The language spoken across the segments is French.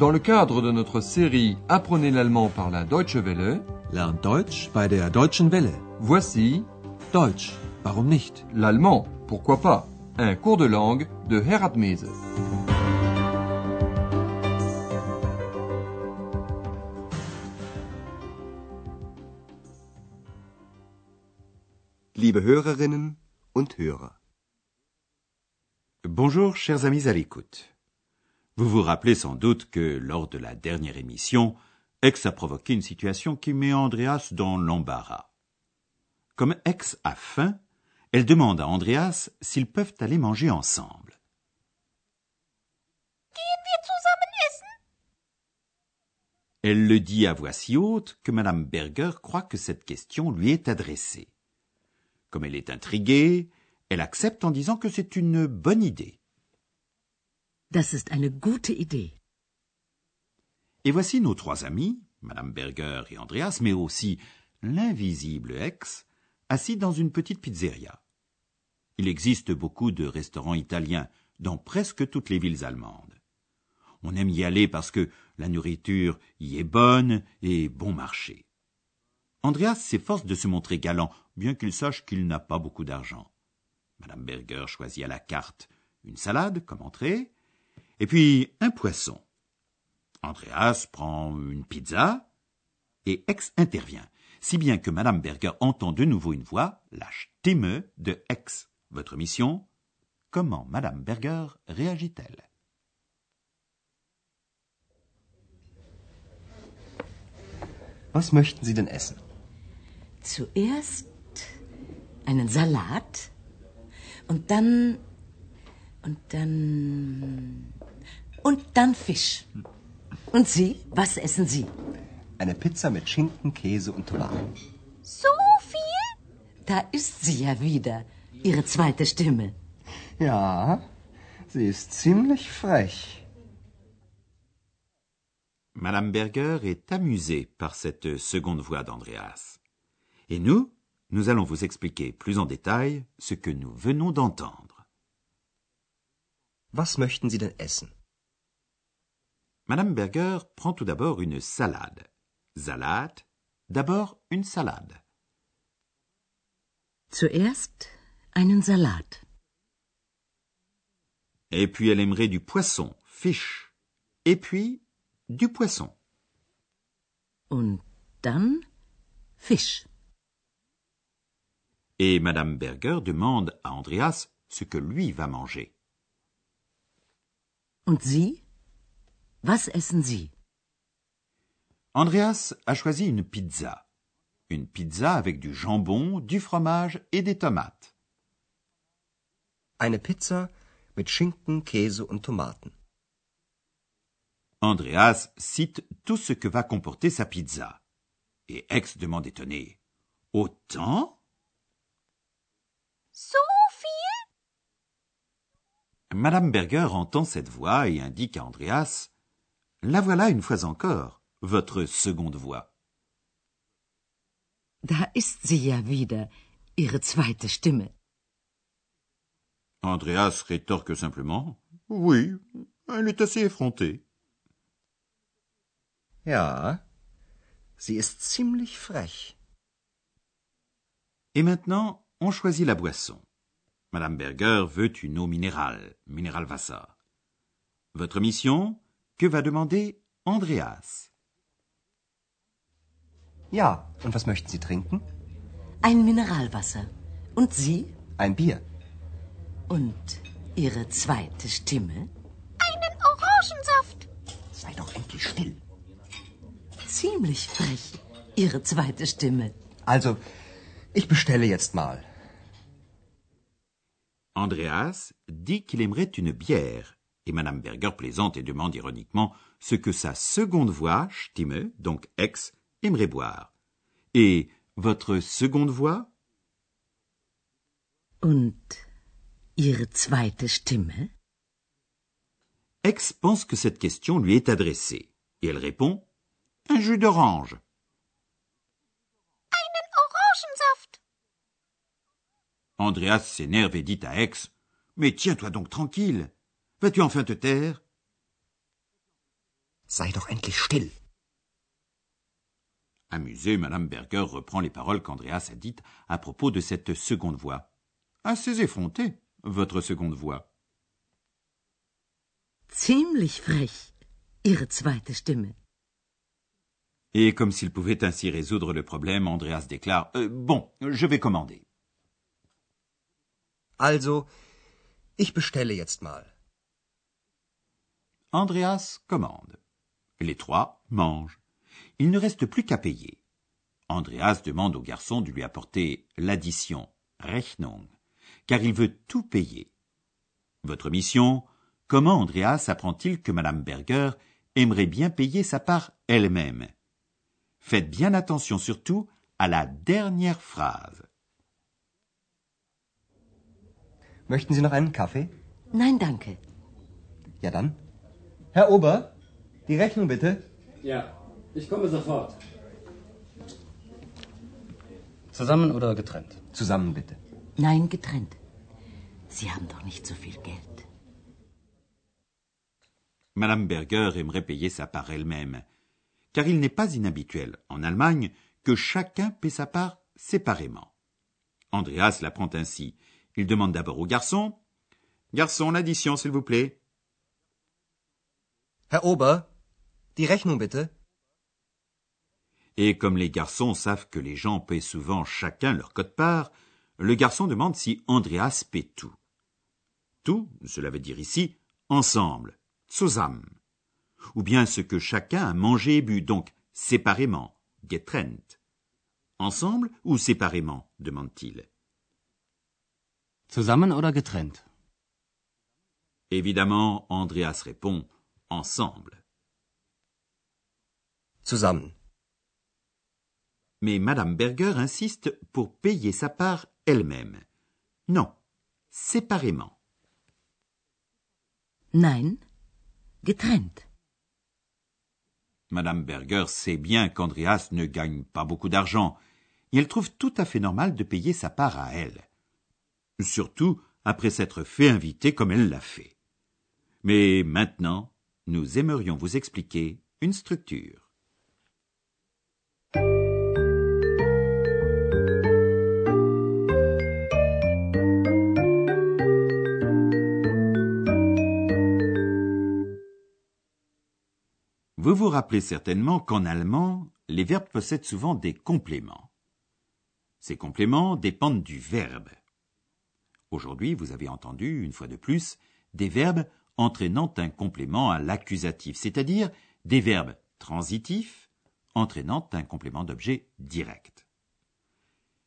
Dans le cadre de notre série Apprenez l'allemand par la Deutsche Welle, Lernt Deutsch bei der Deutschen Welle. voici Deutsch, warum nicht? l'allemand, pourquoi pas, un cours de langue de Herat Mese. Liebe Hörerinnen und Hörer. Bonjour chers amis à l'écoute. Vous vous rappelez sans doute que lors de la dernière émission, X a provoqué une situation qui met Andreas dans l'embarras. Comme X a faim, elle demande à Andreas s'ils peuvent aller manger ensemble. Elle le dit à voix si haute que Madame Berger croit que cette question lui est adressée. Comme elle est intriguée, elle accepte en disant que c'est une bonne idée. Et voici nos trois amis, Madame Berger et Andreas, mais aussi l'invisible ex, assis dans une petite pizzeria. Il existe beaucoup de restaurants italiens dans presque toutes les villes allemandes. On aime y aller parce que la nourriture y est bonne et bon marché. Andreas s'efforce de se montrer galant, bien qu'il sache qu'il n'a pas beaucoup d'argent. Madame Berger choisit à la carte une salade comme entrée, et puis un poisson. Andreas prend une pizza, et Ex intervient, si bien que Madame Berger entend de nouveau une voix, la Stimme de Ex. Votre mission Comment Madame Berger réagit-elle? Was möchten Sie denn essen? Zuerst einen Salat und dann und dann und dann Fisch. Und Sie, was essen Sie? Eine Pizza mit Schinken, Käse und Tomaten. So viel? Da ist sie ja wieder, Ihre zweite Stimme. Ja, sie ist ziemlich frech. Madame Berger est amusée par cette seconde voix d'Andreas. Et nous, nous allons vous expliquer plus en détail ce que nous venons d'entendre. Was möchten Sie denn essen? Madame Berger prend tout d'abord une salade. Salat, d'abord une salade. Zuerst einen Salat. Et puis elle aimerait du poisson, fish. Et puis du poisson. Und dann Fisch. Et Madame Berger demande à Andreas ce que lui va manger. Und Sie? Was essen Sie? Andreas a choisi une pizza. Une pizza avec du jambon, du fromage et des tomates. Eine Pizza mit Schinken, Käse und Tomaten. Andreas cite tout ce que va comporter sa pizza. Et Ex demande étonné. Autant? So viel? Madame Berger entend cette voix et indique à Andreas La voilà une fois encore, votre seconde voix. Da ist sie ja wieder, Ihre zweite Stimme. Andreas rétorque simplement Oui, elle est assez effrontée. Ja, sie ist ziemlich frech. Et maintenant, on choisit la boisson. Madame Berger veut une eau minérale, Mineralwasser. Votre mission? Que va demander Andreas Ja, und was möchten Sie trinken? Ein Mineralwasser. Und Sie? Ein Bier. Und Ihre zweite Stimme? Einen Orangensaft. Sei doch endlich still. Ziemlich frech, Ihre zweite Stimme. Also, ich bestelle jetzt mal. Andreas dit qu'il aimerait une bière, et Madame Berger plaisante et demande ironiquement ce que sa seconde voix, Stimme, donc ex, aimerait boire. Et votre seconde voix? Und Ihre zweite Stimme? Ex pense que cette question lui est adressée, et elle répond Un jus d'orange. Einen Orangensaft. Andreas s'énerve et dit à Ex Mais tiens-toi donc tranquille. Vas-tu enfin te taire? Sei doch endlich still. Amusée, Madame Berger reprend les paroles qu'Andreas a dites à propos de cette seconde voix. Assez effrontée, votre seconde voix. Ziemlich frech. Ihre zweite Stimme. Et comme s'il pouvait ainsi résoudre le problème, Andreas déclare euh, Bon, je vais commander. Also, ich bestelle jetzt mal. Andreas commande. Les trois mangent. Il ne reste plus qu'à payer. Andreas demande au garçon de lui apporter l'addition, Rechnung, car il veut tout payer. Votre mission, comment Andreas apprend-il que Madame Berger aimerait bien payer sa part elle-même? Faites bien attention surtout à la dernière phrase. Möchten Sie noch einen Kaffee? Nein, danke. Ja dann. Herr Ober, die Rechnung bitte. Ja, ich komme sofort. Zusammen oder getrennt? Zusammen bitte. Nein, getrennt. Sie haben doch nicht so viel Geld. Madame Berger aimerait payer sa part elle-même, car il n'est pas inhabituel en Allemagne que chacun paie sa part séparément. Andreas l'apprend ainsi. Il demande d'abord au garçon Garçon, l'addition, s'il vous plaît. Herr Ober, die Rechnung bitte. Et comme les garçons savent que les gens paient souvent chacun leur quote-part, le garçon demande si Andreas paie tout. Tout, cela veut dire ici ensemble, zusammen. Ou bien ce que chacun a mangé et bu, donc séparément, getrennt. Ensemble ou séparément demande-t-il. Zusammen oder getrennt? Évidemment, Andreas répond ensemble. Zusammen. Mais Madame Berger insiste pour payer sa part elle-même. Non, séparément. Nein, getrennt. Madame Berger sait bien qu'Andreas ne gagne pas beaucoup d'argent, et elle trouve tout à fait normal de payer sa part à elle. Surtout après s'être fait inviter comme elle l'a fait. Mais maintenant, nous aimerions vous expliquer une structure. Vous vous rappelez certainement qu'en allemand, les verbes possèdent souvent des compléments. Ces compléments dépendent du verbe. Aujourd'hui, vous avez entendu, une fois de plus, des verbes entraînant un complément à l'accusatif, c'est-à-dire des verbes transitifs entraînant un complément d'objet direct.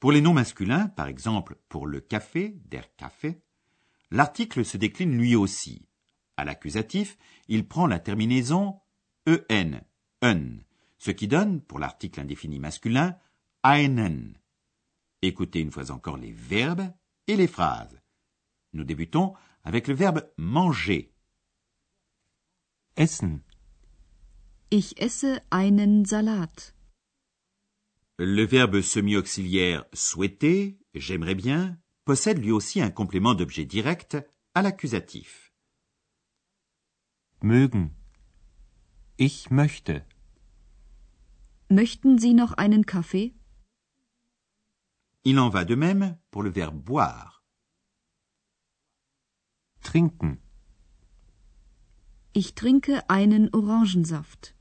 Pour les noms masculins, par exemple pour le café, der Kaffee, l'article se décline lui aussi. À l'accusatif, il prend la terminaison en, un, ce qui donne, pour l'article indéfini masculin, einen. Écoutez une fois encore les verbes et les phrases. Nous débutons avec le verbe manger. Essen. Ich esse einen Salat. Le verbe semi-auxiliaire souhaiter, j'aimerais bien, possède lui aussi un complément d'objet direct à l'accusatif. Mögen. Ich möchte. Möchten Sie noch einen Kaffee? Il en va de même pour le verbe boire. Trinken. Ich trinke einen Orangensaft.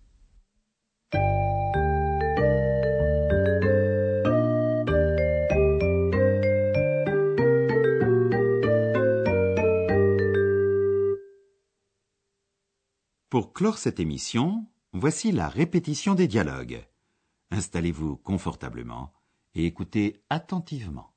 Pour clore cette émission, voici la répétition des dialogues. Installez-vous confortablement et écoutez attentivement.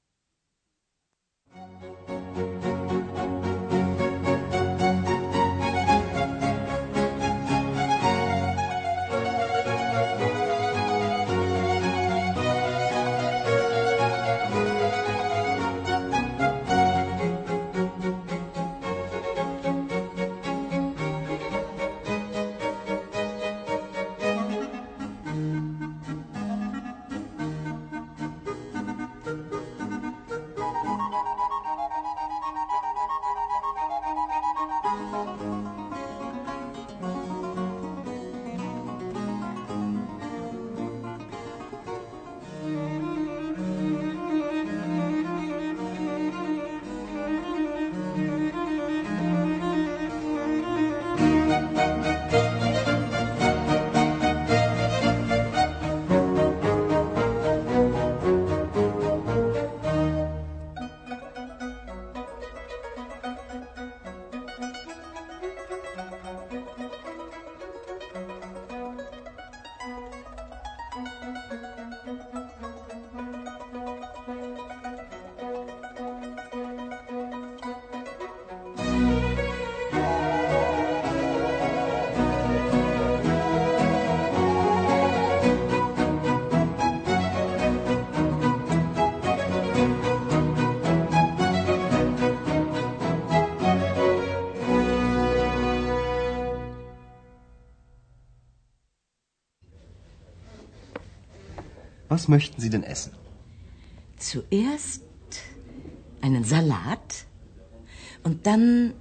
Was möchten Sie denn essen? Zuerst einen Salat und dann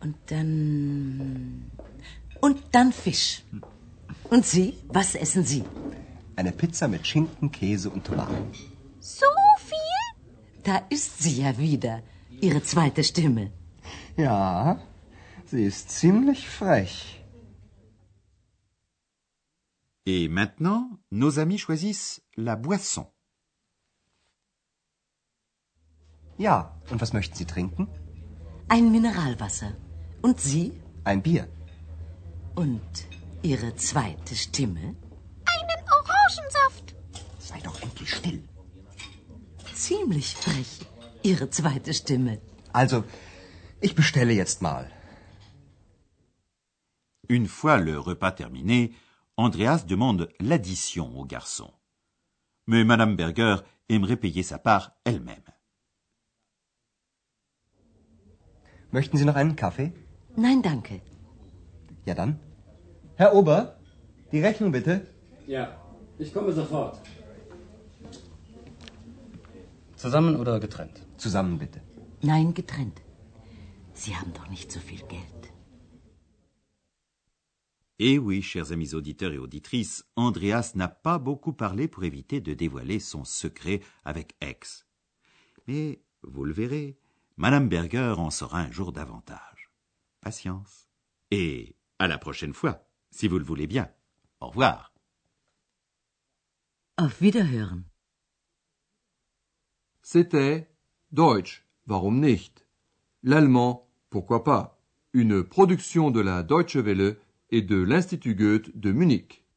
und dann und dann Fisch. Und Sie, was essen Sie? Eine Pizza mit Schinken, Käse und Tomaten. So viel? Da ist sie ja wieder, Ihre zweite Stimme. Ja, sie ist ziemlich frech. Et maintenant, nos amis choisissent la boisson. Ja, und was möchten Sie trinken? Ein Mineralwasser. Und Sie? Ein Bier. Und Ihre zweite Stimme? Einen Orangensaft. Sei doch endlich still. Ziemlich frech, Ihre zweite Stimme. Also, ich bestelle jetzt mal. Une fois le repas terminé, Andreas demande l'addition au garçon. Mais Madame Berger aimerait payer sa part elle-même. Möchten Sie noch einen Kaffee? Nein, danke. Ja dann. Herr Ober, die Rechnung bitte. Ja, ich komme sofort. Zusammen oder getrennt? Zusammen bitte. Nein, getrennt. Sie haben doch nicht so viel Geld. Et oui, chers amis auditeurs et auditrices, Andreas n'a pas beaucoup parlé pour éviter de dévoiler son secret avec X. Mais, vous le verrez, Madame Berger en saura un jour davantage. Patience. Et à la prochaine fois, si vous le voulez bien. Au revoir. Auf Wiederhören. C'était Deutsch, warum nicht? L'allemand, pourquoi pas? Une production de la Deutsche Welle et de l'Institut Goethe de Munich.